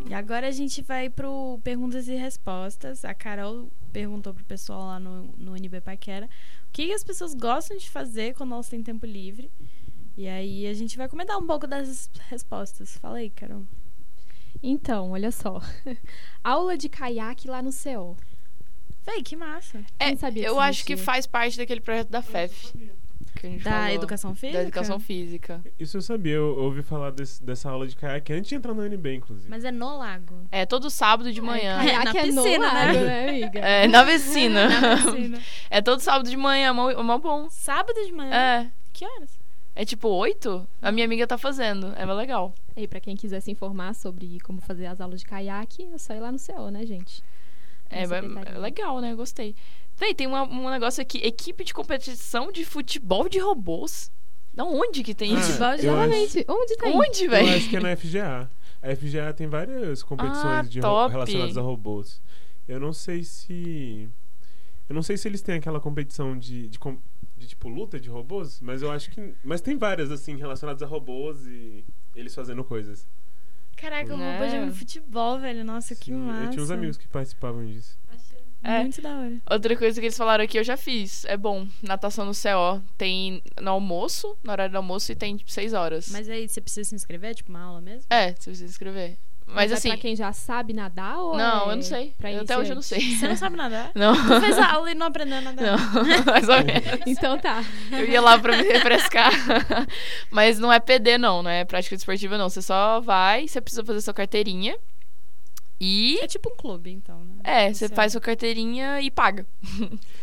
[SPEAKER 1] E agora a gente vai pro perguntas e respostas. A Carol perguntou pro pessoal lá no, no NB Paquera o que, que as pessoas gostam de fazer quando elas têm tempo livre. E aí a gente vai comentar um pouco das respostas. Fala aí, Carol.
[SPEAKER 6] Então, olha só. [LAUGHS] Aula de caiaque lá no CO.
[SPEAKER 1] Véi, que massa.
[SPEAKER 3] É,
[SPEAKER 6] Quem sabia
[SPEAKER 3] eu acho que faz parte daquele projeto da FEF.
[SPEAKER 1] Da
[SPEAKER 3] falou.
[SPEAKER 1] educação física?
[SPEAKER 3] Da educação física.
[SPEAKER 4] Isso eu sabia, eu ouvi falar desse- dessa aula de caiaque antes de entrar no UNB, inclusive.
[SPEAKER 1] Mas é no lago.
[SPEAKER 3] É todo sábado de manhã.
[SPEAKER 1] É,
[SPEAKER 6] Caiaque
[SPEAKER 1] na
[SPEAKER 6] é no
[SPEAKER 1] piscina, né?
[SPEAKER 6] lago, né, [LAUGHS] amiga?
[SPEAKER 3] É, na vecina. [LAUGHS]
[SPEAKER 1] Na piscina.
[SPEAKER 3] É todo sábado de manhã, mó, mó bom.
[SPEAKER 1] Sábado de manhã?
[SPEAKER 3] É.
[SPEAKER 1] Que horas?
[SPEAKER 3] É tipo oito? A minha amiga tá fazendo. É legal.
[SPEAKER 6] E pra quem quiser se informar sobre como fazer as aulas de caiaque, é só ir lá no CO, né, gente?
[SPEAKER 3] É, é legal, né? Gostei. Véi, tem uma- um negócio aqui. Equipe de competição de futebol de robôs. Da onde que tem
[SPEAKER 4] Ah,
[SPEAKER 3] isso?
[SPEAKER 1] Futebol de
[SPEAKER 4] eu acho-
[SPEAKER 6] Exatamente. Onde tá
[SPEAKER 3] Onde,
[SPEAKER 4] Eu
[SPEAKER 3] velho?
[SPEAKER 4] acho que é na FGA. A FGA tem várias competições
[SPEAKER 3] Ah,
[SPEAKER 4] de
[SPEAKER 3] top.
[SPEAKER 4] relacionadas a robôs. Eu não sei se. Eu não sei se eles têm aquela competição de, de, com- de, tipo luta de robôs, mas eu acho que. Mas tem várias, assim, relacionadas a robôs e eles fazendo coisas.
[SPEAKER 1] Caraca,
[SPEAKER 3] É.
[SPEAKER 1] vou jogando futebol, velho. Nossa, que
[SPEAKER 4] Sim,
[SPEAKER 1] massa.
[SPEAKER 4] eu tinha uns amigos que participavam disso.
[SPEAKER 3] É.
[SPEAKER 1] Muito da hora.
[SPEAKER 3] Outra coisa que eles falaram aqui, eu já fiz. É bom. Natação no CO. Tem no almoço, no horário do almoço, e tem tipo, seis horas.
[SPEAKER 1] Mas aí você precisa se inscrever? Tipo, uma aula mesmo?
[SPEAKER 3] É, você precisa inscrever. Mas,
[SPEAKER 6] é
[SPEAKER 3] assim.
[SPEAKER 6] pra quem já sabe nadar ou
[SPEAKER 3] Não,
[SPEAKER 6] é
[SPEAKER 3] eu não sei.
[SPEAKER 6] pra
[SPEAKER 3] Eu até hoje eu não sei.
[SPEAKER 1] Você não sabe nadar? [LAUGHS]
[SPEAKER 3] Não.
[SPEAKER 1] Tu fez a aula e não aprendeu a nadar?
[SPEAKER 3] Não, [LAUGHS] mais ou menos. [LAUGHS]
[SPEAKER 6] Então tá.
[SPEAKER 3] Eu ia lá pra me refrescar. Mas não é PD, não. Não é prática esportiva, não. Você só vai, você precisa fazer sua carteirinha. E.
[SPEAKER 1] É tipo um clube, então, né?
[SPEAKER 3] É, você faz sua carteirinha e paga.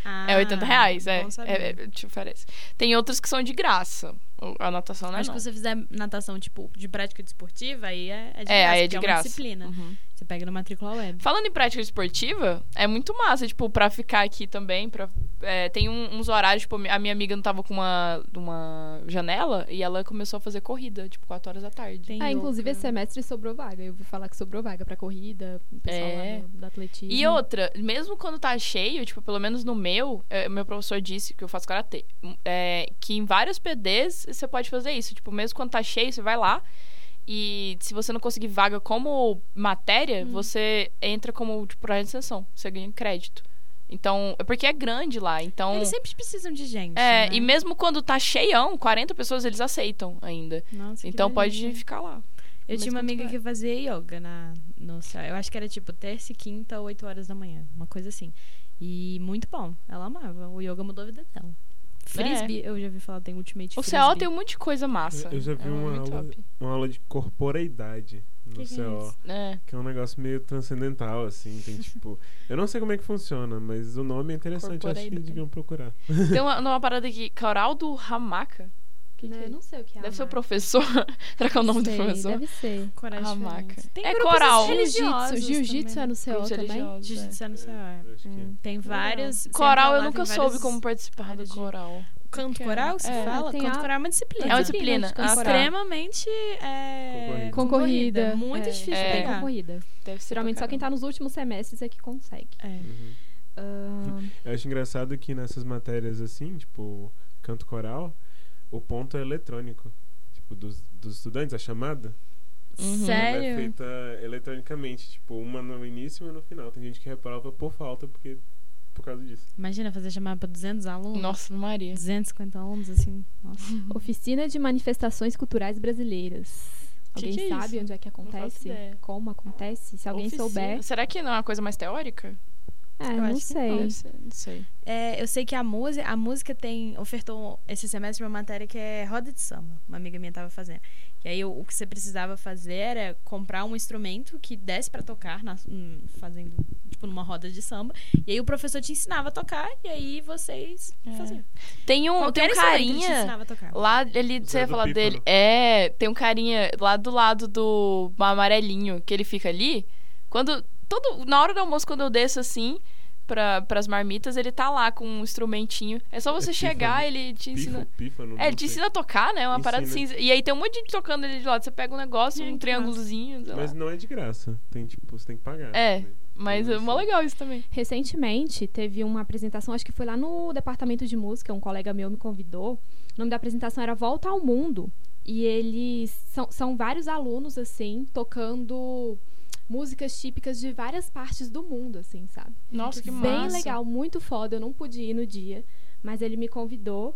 [SPEAKER 1] Ah,
[SPEAKER 3] é 80 reais, é. é, é te oferece. Tem outros que são de graça. A natação é não.
[SPEAKER 1] que se você fizer natação, tipo, de prática desportiva, aí é, é de
[SPEAKER 3] É,
[SPEAKER 1] graça.
[SPEAKER 3] aí é de
[SPEAKER 1] porque
[SPEAKER 3] graça.
[SPEAKER 1] uma disciplina.
[SPEAKER 3] Uhum.
[SPEAKER 1] Você pega no matrícula web.
[SPEAKER 3] Falando em prática esportiva, é muito massa, tipo, pra ficar aqui também. Pra, é, tem um- uns horários, tipo, a minha amiga não tava com uma, uma janela e ela começou a fazer corrida, tipo, 4 horas da tarde.
[SPEAKER 1] Tem
[SPEAKER 6] Ah, inclusive esse semestre sobrou vaga. Eu ouvi falar que sobrou vaga pra corrida, o pessoal
[SPEAKER 3] É.
[SPEAKER 6] lá do, do atletismo.
[SPEAKER 3] E outra, mesmo quando tá cheio, tipo, pelo menos no meu, é, meu professor disse que eu faço karatê, é, que em vários PDs você pode fazer isso. Tipo, mesmo quando tá cheio, você vai lá e se você não conseguir vaga como matéria, você entra como tipo, projeto de extensão. Você ganha crédito. Então, é porque é grande lá. Então,
[SPEAKER 1] Eles sempre precisam de gente.
[SPEAKER 3] é,
[SPEAKER 1] né?
[SPEAKER 3] e mesmo quando tá cheião, 40 pessoas eles aceitam ainda.
[SPEAKER 1] Nossa,
[SPEAKER 3] Então pode
[SPEAKER 1] delícia.
[SPEAKER 3] ficar lá.
[SPEAKER 5] Eu tinha uma amiga que fazia yoga na, no céu. Eu acho que era tipo terça e quinta, 8 horas da manhã. Uma coisa assim. E muito bom. Ela amava. O yoga mudou a vida dela. Frisbee, eu já vi falar, tem Ultimate
[SPEAKER 3] O
[SPEAKER 5] Frisbee.
[SPEAKER 3] CO tem um monte de coisa massa.
[SPEAKER 4] Eu já vi
[SPEAKER 3] É
[SPEAKER 4] uma aula,
[SPEAKER 3] top.
[SPEAKER 4] uma aula de corporeidade no
[SPEAKER 5] Que que é
[SPEAKER 4] CO.
[SPEAKER 5] isso?
[SPEAKER 3] É.
[SPEAKER 4] Que é um negócio meio transcendental, assim. Tem [LAUGHS] tipo. Eu não sei como é que funciona, mas o nome é interessante. Acho que deviam procurar.
[SPEAKER 3] Tem uma, [LAUGHS] uma parada aqui, Coral do Hamaka. Que que
[SPEAKER 6] Né,
[SPEAKER 3] é?
[SPEAKER 6] não sei o que é.
[SPEAKER 3] Deve ser o professor. [LAUGHS] Será que é o nome
[SPEAKER 6] Sei,
[SPEAKER 3] do professor?
[SPEAKER 6] Deve ser.
[SPEAKER 5] Coragem
[SPEAKER 3] Hamaca.
[SPEAKER 5] diferente. Tem
[SPEAKER 3] É coral.
[SPEAKER 6] Jiu-jitsu.
[SPEAKER 5] religiosos
[SPEAKER 6] Jiu-jitsu é no CO também?
[SPEAKER 5] Jiu-jitsu é no é.
[SPEAKER 4] Que é.
[SPEAKER 5] Hum, Tem vários. você
[SPEAKER 3] Coral eu nunca soube como participar do coral.
[SPEAKER 5] Canto
[SPEAKER 6] que
[SPEAKER 5] coral, que se
[SPEAKER 3] É,
[SPEAKER 5] fala? Canto
[SPEAKER 6] a-
[SPEAKER 5] coral é uma disciplina.
[SPEAKER 3] É uma disciplina. Ah,
[SPEAKER 5] extremamente é,
[SPEAKER 6] Concorrida.
[SPEAKER 5] Muito
[SPEAKER 6] É,
[SPEAKER 5] difícil
[SPEAKER 3] é.
[SPEAKER 5] pegar.
[SPEAKER 6] concorrida.
[SPEAKER 3] Deve ser
[SPEAKER 6] Geralmente só quem tá
[SPEAKER 3] caramba.
[SPEAKER 6] nos últimos semestres é que consegue.
[SPEAKER 5] É.
[SPEAKER 4] Uhum.
[SPEAKER 6] Ahn,
[SPEAKER 4] Eu acho engraçado que nessas matérias assim, tipo, canto coral, o ponto é eletrônico. Tipo, dos, dos estudantes, a chamada.
[SPEAKER 3] Uhum.
[SPEAKER 4] Ela é
[SPEAKER 5] Sério?
[SPEAKER 4] feita eletronicamente, tipo, uma no início e uma no final. Tem gente que reprova por falta, porque por causa disso.
[SPEAKER 5] Imagina fazer chamada pra 200 alunos.
[SPEAKER 3] Nossa, Maria.
[SPEAKER 5] 250 alunos, assim. Nossa. [LAUGHS]
[SPEAKER 6] Oficina de Manifestações Culturais Brasileiras.
[SPEAKER 3] Que
[SPEAKER 6] Alguém
[SPEAKER 3] que é
[SPEAKER 6] sabe
[SPEAKER 3] isso?
[SPEAKER 6] onde é que acontece? Como acontece? Se alguém
[SPEAKER 3] Oficina.
[SPEAKER 6] souber.
[SPEAKER 3] Será que não é uma coisa mais teórica?
[SPEAKER 6] É,
[SPEAKER 5] Eu
[SPEAKER 6] não
[SPEAKER 5] acho que
[SPEAKER 6] sei.
[SPEAKER 3] Ser, não sei.
[SPEAKER 5] É, eu sei que a música, a música tem ofertou esse semestre uma matéria que é roda de samba. Uma amiga minha tava fazendo. E aí o, o que você precisava fazer era comprar um instrumento que desse pra tocar na, fazendo tipo numa roda de samba. E aí o professor te ensinava a tocar e aí vocês
[SPEAKER 3] É.
[SPEAKER 5] faziam.
[SPEAKER 3] Tem um,
[SPEAKER 5] Qualquer
[SPEAKER 3] tem um carinha
[SPEAKER 5] ensinava a tocar.
[SPEAKER 3] lá, ele, você
[SPEAKER 4] Zé
[SPEAKER 3] ia
[SPEAKER 4] do
[SPEAKER 3] falar
[SPEAKER 4] Pífano.
[SPEAKER 3] dele. É, tem um carinha lá do lado do amarelinho, que ele fica ali. Quando, todo, na hora do almoço, quando eu desço assim, pra, pras marmitas, ele tá lá com um instrumentinho. É só você
[SPEAKER 4] É
[SPEAKER 3] chegar,
[SPEAKER 4] pífano.
[SPEAKER 3] ele te ensina.
[SPEAKER 4] Pífano, pífano,
[SPEAKER 3] É, ele te ensina a tocar, né? Uma parada cinza. E aí tem um monte de gente tocando ali de lado. Você pega um negócio, um triângulozinho, lá.
[SPEAKER 4] Mas não é de graça. Tem, tipo, você tem que pagar.
[SPEAKER 3] É.
[SPEAKER 4] né?
[SPEAKER 3] Mas é mó legal isso também.
[SPEAKER 6] Recentemente teve uma apresentação, acho que foi lá no departamento de música, um colega meu me convidou. O nome da apresentação era Volta ao Mundo. E eles são, são vários alunos, assim, tocando músicas típicas de várias partes do mundo, assim, sabe?
[SPEAKER 3] Nossa, que
[SPEAKER 6] Bem
[SPEAKER 3] massa.
[SPEAKER 6] legal, muito foda. Eu não pude ir no dia, mas ele me convidou.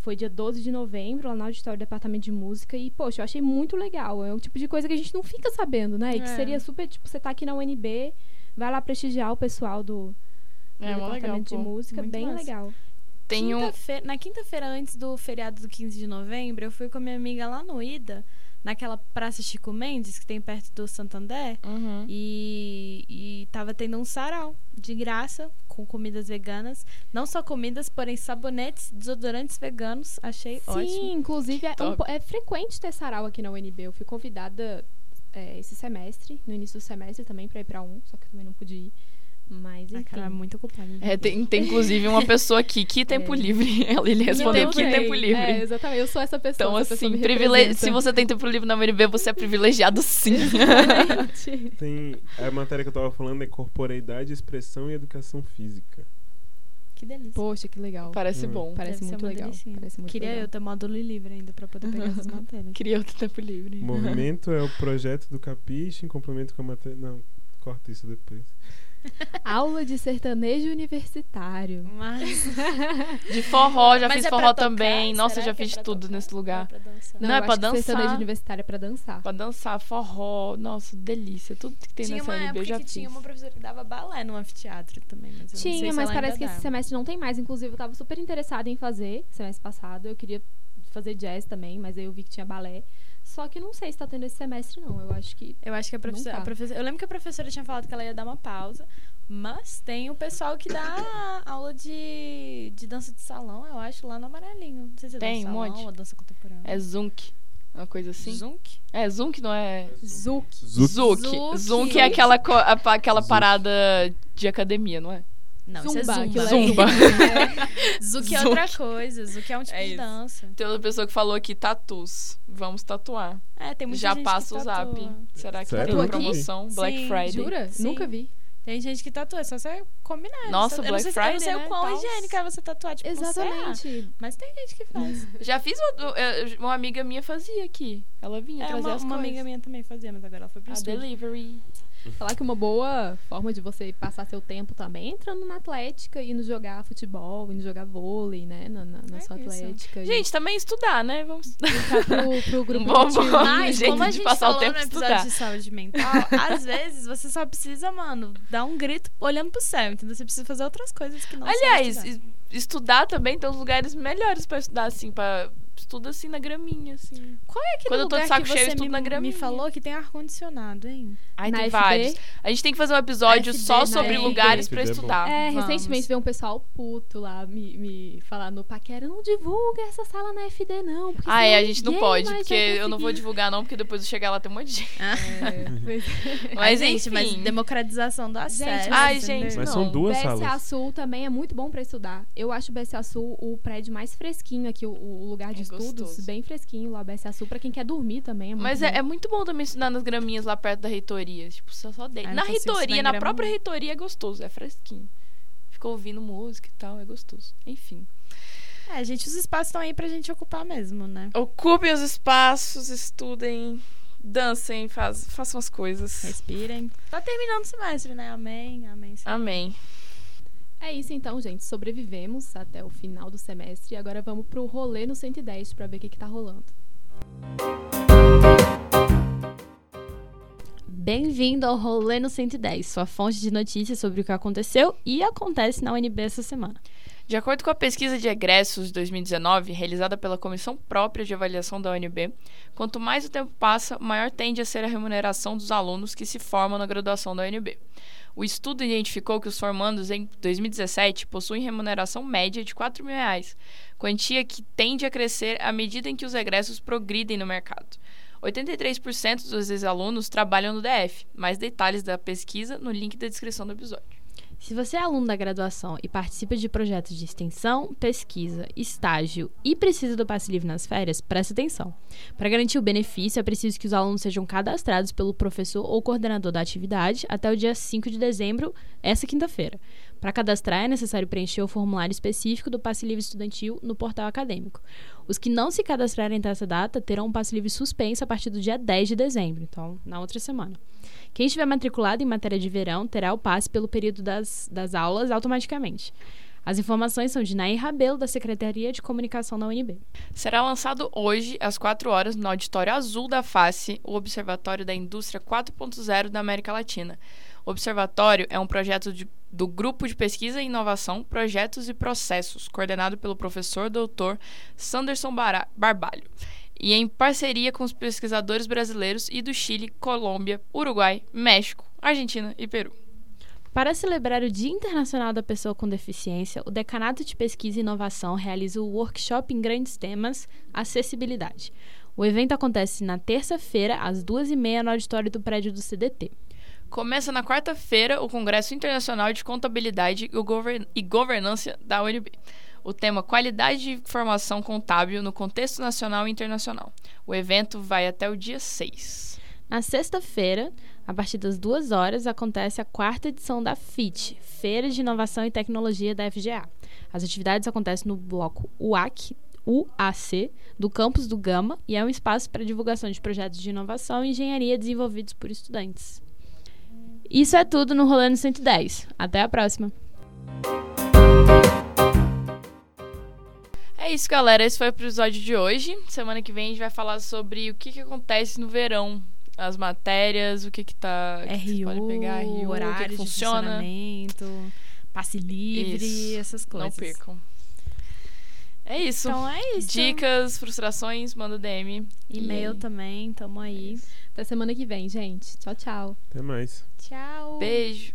[SPEAKER 6] Foi dia 12 de novembro, lá no auditório do departamento de música. E, poxa, eu achei muito legal. É o tipo de coisa que a gente não fica sabendo, né? E que
[SPEAKER 3] É.
[SPEAKER 6] seria super, tipo, você tá aqui na UNB, vai lá prestigiar o pessoal do, do
[SPEAKER 3] É, mó legal,
[SPEAKER 6] departamento de
[SPEAKER 3] pô.
[SPEAKER 6] música.
[SPEAKER 5] Muito
[SPEAKER 6] bem
[SPEAKER 5] massa.
[SPEAKER 6] legal.
[SPEAKER 3] Tem um.
[SPEAKER 5] Quinta-feira- na quinta-feira antes do feriado do 15 de novembro, eu fui com a minha amiga lá no Ida, naquela Praça Chico Mendes, que tem perto do Santander.
[SPEAKER 3] Uhum.
[SPEAKER 5] E, e tava tendo um sarau de graça com comidas veganas. Não só comidas, porém sabonetes, desodorantes veganos. Achei
[SPEAKER 6] Sim,
[SPEAKER 5] ótimo.
[SPEAKER 6] inclusive é, um é frequente ter sarau aqui na UNB. Eu fui convidada é, esse semestre, no início do semestre também, pra ir pra um, só que eu também não pude ir. Mas,
[SPEAKER 5] A
[SPEAKER 6] enfim.
[SPEAKER 5] cara é muito ocupada.
[SPEAKER 3] É, tem, tem inclusive uma pessoa aqui que tempo
[SPEAKER 6] É.
[SPEAKER 3] livre. [LAUGHS] Ela- Ele respondeu
[SPEAKER 6] Eu
[SPEAKER 3] que tempo livre.
[SPEAKER 6] É, exatamente. Eu sou essa pessoa.
[SPEAKER 3] Então,
[SPEAKER 6] essa pessoa
[SPEAKER 3] assim,
[SPEAKER 6] representa.
[SPEAKER 3] se você tem tempo livre na UNB, você é privilegiado sim.
[SPEAKER 6] Exatamente. [LAUGHS]
[SPEAKER 4] Tem. A matéria que eu tava falando é corporeidade, expressão e educação física.
[SPEAKER 5] Que delícia.
[SPEAKER 6] Poxa, que legal.
[SPEAKER 3] Parece
[SPEAKER 4] Hum.
[SPEAKER 3] bom.
[SPEAKER 6] Parece muito legal. Parece muito
[SPEAKER 5] Queria
[SPEAKER 6] legal.
[SPEAKER 5] eu ter módulo livre ainda pra poder pegar essas [LAUGHS] matérias.
[SPEAKER 3] Queria outro tempo livre.
[SPEAKER 4] Movimento é o projeto do Capiche em complemento com a matéria. Não, corta isso depois.
[SPEAKER 6] Aula de sertanejo universitário.
[SPEAKER 5] Mas, [LAUGHS]
[SPEAKER 3] De forró, já
[SPEAKER 5] Mas
[SPEAKER 3] fiz
[SPEAKER 5] é
[SPEAKER 3] forró também. Nossa,
[SPEAKER 5] Será
[SPEAKER 3] já
[SPEAKER 5] é
[SPEAKER 3] fiz
[SPEAKER 5] pra
[SPEAKER 3] tudo
[SPEAKER 5] tocar?
[SPEAKER 3] nesse lugar.
[SPEAKER 5] Ou pra dançar?
[SPEAKER 3] Não,
[SPEAKER 6] eu
[SPEAKER 3] é pra
[SPEAKER 6] que sertanejo
[SPEAKER 3] dançar.
[SPEAKER 6] universitário é pra dançar.
[SPEAKER 3] Pra dançar, forró. Nossa, delícia. Tudo que tem
[SPEAKER 5] Tinha
[SPEAKER 3] nessa
[SPEAKER 5] uma
[SPEAKER 3] UNB
[SPEAKER 5] época
[SPEAKER 3] eu já
[SPEAKER 5] que
[SPEAKER 3] fiz.
[SPEAKER 5] tinha uma professora que dava balé no anfiteatro também. Mas eu não sei
[SPEAKER 6] Tinha,
[SPEAKER 5] se
[SPEAKER 6] mas
[SPEAKER 5] ela
[SPEAKER 6] parece
[SPEAKER 5] ainda
[SPEAKER 6] que esse
[SPEAKER 5] dá.
[SPEAKER 6] semestre não tem mais. Inclusive, eu tava super interessada em fazer semestre passado. Eu queria fazer jazz também, mas aí eu vi que tinha balé. Só que não sei se tá tendo esse semestre, não. Eu acho que.
[SPEAKER 5] Eu acho que a professora,
[SPEAKER 6] tá.
[SPEAKER 5] a professora- Eu lembro que a professora tinha falado que ela ia dar uma pausa. Mas tem o pessoal que dá [COUGHS] aula de, de dança de salão, eu acho, lá no Amarelinho. Não sei se é
[SPEAKER 3] Tem,
[SPEAKER 5] dança
[SPEAKER 3] um
[SPEAKER 5] de salão
[SPEAKER 3] monte.
[SPEAKER 5] ou dança contemporânea.
[SPEAKER 3] É Zunk. Uma coisa assim.
[SPEAKER 5] Zunk?
[SPEAKER 3] É, Zunk não é. Zuk.
[SPEAKER 5] Zuki.
[SPEAKER 3] Zunk é aquela, aquela parada de academia, não é?
[SPEAKER 5] Não, isso
[SPEAKER 6] Zumba,
[SPEAKER 5] é
[SPEAKER 6] aquilo
[SPEAKER 5] Zumba. [LAUGHS]
[SPEAKER 3] é
[SPEAKER 5] Zuki é outra coisa. Zuki é um tipo
[SPEAKER 3] É
[SPEAKER 5] de
[SPEAKER 3] isso.
[SPEAKER 5] dança.
[SPEAKER 3] Tem outra pessoa que falou aqui, tatus. Vamos tatuar.
[SPEAKER 5] É, tem muita
[SPEAKER 3] Já
[SPEAKER 5] gente
[SPEAKER 3] passa
[SPEAKER 5] que
[SPEAKER 3] o zap. Será que
[SPEAKER 4] Sério?
[SPEAKER 3] tem promoção? Black
[SPEAKER 5] Sim,
[SPEAKER 3] Friday.
[SPEAKER 6] Jura?
[SPEAKER 5] Sim.
[SPEAKER 6] Nunca vi.
[SPEAKER 5] Tem gente que tatua, é só você combinar.
[SPEAKER 3] Nossa,
[SPEAKER 5] eu não
[SPEAKER 3] Black
[SPEAKER 5] sei, se- eu não
[SPEAKER 3] Friday,
[SPEAKER 5] sei
[SPEAKER 3] né?
[SPEAKER 5] o quão
[SPEAKER 3] Tal.
[SPEAKER 5] higiênica é você tatuar, tipo,
[SPEAKER 6] Exatamente.
[SPEAKER 5] mas tem gente que faz.
[SPEAKER 3] Já fiz uma, eu- uma amiga minha fazia aqui. Ela vinha
[SPEAKER 5] É,
[SPEAKER 3] trazer
[SPEAKER 5] uma,
[SPEAKER 3] as
[SPEAKER 5] uma
[SPEAKER 3] coisas.
[SPEAKER 5] amiga minha também fazia, mas agora ela foi pro
[SPEAKER 3] A
[SPEAKER 5] estúdio.
[SPEAKER 3] delivery.
[SPEAKER 6] Falar que uma boa forma de você passar seu tempo também é entrando na atlética, indo jogar futebol, indo jogar vôlei, né? Na, na, na
[SPEAKER 5] É
[SPEAKER 6] sua
[SPEAKER 5] isso.
[SPEAKER 6] atlética. e
[SPEAKER 3] Gente, também estudar, né? Vamos
[SPEAKER 6] entrar pro, pro [LAUGHS] grupo
[SPEAKER 3] Bom,
[SPEAKER 6] de
[SPEAKER 3] bom.
[SPEAKER 5] Mas,
[SPEAKER 3] jeito
[SPEAKER 5] como a
[SPEAKER 3] de
[SPEAKER 5] gente
[SPEAKER 3] passar o
[SPEAKER 5] falou
[SPEAKER 3] tempo
[SPEAKER 5] no
[SPEAKER 3] é
[SPEAKER 5] episódio
[SPEAKER 3] estudar.
[SPEAKER 5] de saúde mental, às vezes você só precisa, mano, dar um grito olhando pro céu, entendeu? Você precisa fazer outras coisas que não são
[SPEAKER 3] Aliás,
[SPEAKER 5] estudar.
[SPEAKER 3] es- estudar também tem uns lugares melhores pra estudar, assim, pra. Estuda assim na graminha, assim.
[SPEAKER 5] Qual é aquele
[SPEAKER 3] quando eu tô de
[SPEAKER 5] lugar
[SPEAKER 3] saco cheio, eu
[SPEAKER 5] você
[SPEAKER 3] estudo
[SPEAKER 5] me,
[SPEAKER 3] na
[SPEAKER 5] me
[SPEAKER 3] graminha.
[SPEAKER 5] falou que tem ar-condicionado, hein?
[SPEAKER 3] Ai,
[SPEAKER 6] Na
[SPEAKER 3] tem
[SPEAKER 6] FB.
[SPEAKER 3] vários. A gente tem que fazer um episódio
[SPEAKER 5] FB,
[SPEAKER 3] só
[SPEAKER 5] na
[SPEAKER 3] sobre
[SPEAKER 5] FB.
[SPEAKER 3] lugares pra
[SPEAKER 4] FB é
[SPEAKER 3] estudar.
[SPEAKER 6] É,
[SPEAKER 5] Vamos.
[SPEAKER 6] recentemente veio um pessoal puto lá me, me falar no paquera, não divulga essa sala na FD não, porque
[SPEAKER 3] Ah, é, a gente não pode, porque eu não vou
[SPEAKER 6] conseguir."
[SPEAKER 3] divulgar, não, porque depois eu chegar lá tem um monte de gente.
[SPEAKER 6] É, pois é. [LAUGHS]
[SPEAKER 3] Mas,
[SPEAKER 5] gente,
[SPEAKER 3] enfim.
[SPEAKER 5] mas democratização do acesso.
[SPEAKER 3] Ai, gente,
[SPEAKER 4] Mas
[SPEAKER 3] não.
[SPEAKER 4] são duas
[SPEAKER 6] BSA
[SPEAKER 4] salas.
[SPEAKER 6] Sul também é muito bom pra estudar. Eu acho o BSA Sul o prédio mais fresquinho aqui, o, o lugar de
[SPEAKER 3] É
[SPEAKER 6] estudos,
[SPEAKER 3] gostoso.
[SPEAKER 6] bem fresquinho lá, Sul, pra quem quer dormir também. É muito
[SPEAKER 3] Mas é, é muito bom também estudar nas graminhas lá perto da reitoria. Tipo, só, só dentro.
[SPEAKER 5] Ah,
[SPEAKER 3] Na reitoria, na
[SPEAKER 5] grama,
[SPEAKER 3] própria reitoria é gostoso, é fresquinho. Fica ouvindo música e tal, é gostoso. Enfim.
[SPEAKER 5] É, gente, os espaços estão aí pra gente ocupar mesmo, né?
[SPEAKER 3] Ocupem os espaços, estudem, dancem, faz, façam as coisas.
[SPEAKER 5] Respirem. Tá terminando o semestre, né? Amém, amém. sim.
[SPEAKER 3] Amém.
[SPEAKER 6] É isso então, gente. Sobrevivemos até o final do semestre e agora vamos pro rolê no 110 pra ver o que, que tá rolando.
[SPEAKER 5] Bem-vindo ao Rolê no 110, sua fonte de notícias sobre o que aconteceu e acontece na UNB essa semana.
[SPEAKER 3] De acordo com a pesquisa de egressos de 2019, realizada pela Comissão Própria de Avaliação da UNB, quanto mais o tempo passa, maior tende a ser a remuneração dos alunos que se formam na graduação da UNB. O estudo identificou que os formandos em 2017 possuem remuneração média de 4 mil reais, quantia que tende a crescer à medida em que os egressos progridem no mercado. 83% dos ex-alunos trabalham no DF. Mais detalhes da pesquisa no link da descrição do episódio.
[SPEAKER 5] Se você é aluno da graduação e participa de projetos de extensão, pesquisa, estágio e precisa do passe livre nas férias, preste atenção. Para garantir o benefício, é preciso que os alunos sejam cadastrados pelo professor ou coordenador da atividade até o dia 5 de dezembro, essa quinta-feira. Para cadastrar, é necessário preencher o formulário específico do passe livre estudantil no portal acadêmico. Os que não se cadastrarem até essa data terão um passe livre suspenso a partir do dia 10 de dezembro, então na outra semana. Quem estiver matriculado em matéria de verão terá o passe pelo período das, das aulas automaticamente. As informações são de Nair Rabelo, da Secretaria de Comunicação da UNB.
[SPEAKER 3] Será lançado hoje, às 4 horas, no Auditório Azul da FACE, o Observatório da Indústria 4.0 da América Latina. O Observatório é um projeto de- do Grupo de Pesquisa e Inovação, Projetos e Processos, coordenado pelo professor doutor Sanderson Barbalho, e em parceria com os pesquisadores brasileiros e do Chile, Colômbia, Uruguai, México, Argentina e Peru.
[SPEAKER 5] Para celebrar o Dia Internacional da Pessoa com Deficiência, o Decanato de Pesquisa e Inovação realiza o workshop em grandes temas Acessibilidade. O evento acontece na terça-feira, às duas e meia, no auditório do prédio do CDT.
[SPEAKER 3] Começa na quarta-feira o Congresso Internacional de Contabilidade e Govern- e Governança da UNB. O tema Qualidade de Informação Contábil no Contexto Nacional e Internacional. O evento vai até o dia 6.
[SPEAKER 5] Na sexta-feira, a partir das duas horas, acontece a quarta edição da FIT, Feira de Inovação e Tecnologia da FGA. As atividades acontecem no bloco UAC, UAC, do campus do Gama, e é um espaço para divulgação de projetos de inovação e engenharia desenvolvidos por estudantes. Isso é tudo no Rolando 110. Até a próxima!
[SPEAKER 3] É isso, galera. Esse foi o episódio de hoje. Semana que vem a gente vai falar sobre o que, que acontece no verão. As matérias, o que que tá... o que que você pode pegar, RU, o
[SPEAKER 5] horário
[SPEAKER 3] que que
[SPEAKER 5] de
[SPEAKER 3] funciona.
[SPEAKER 5] funcionamento, passe livre,
[SPEAKER 3] Isso.
[SPEAKER 5] essas
[SPEAKER 3] Não
[SPEAKER 5] coisas.
[SPEAKER 3] percam. É isso.
[SPEAKER 5] Então é isso.
[SPEAKER 3] Dicas, frustrações, manda DM.
[SPEAKER 5] E-mail também, tamo aí.
[SPEAKER 6] Até semana que vem, gente. Tchau, tchau.
[SPEAKER 4] Até mais.
[SPEAKER 5] Tchau.
[SPEAKER 3] Beijo.